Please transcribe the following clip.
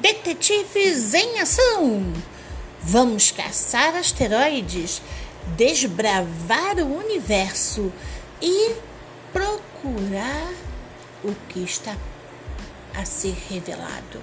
Detetives em ação! Vamos caçar asteroides, desbravar o universo e procurar o que está a ser revelado.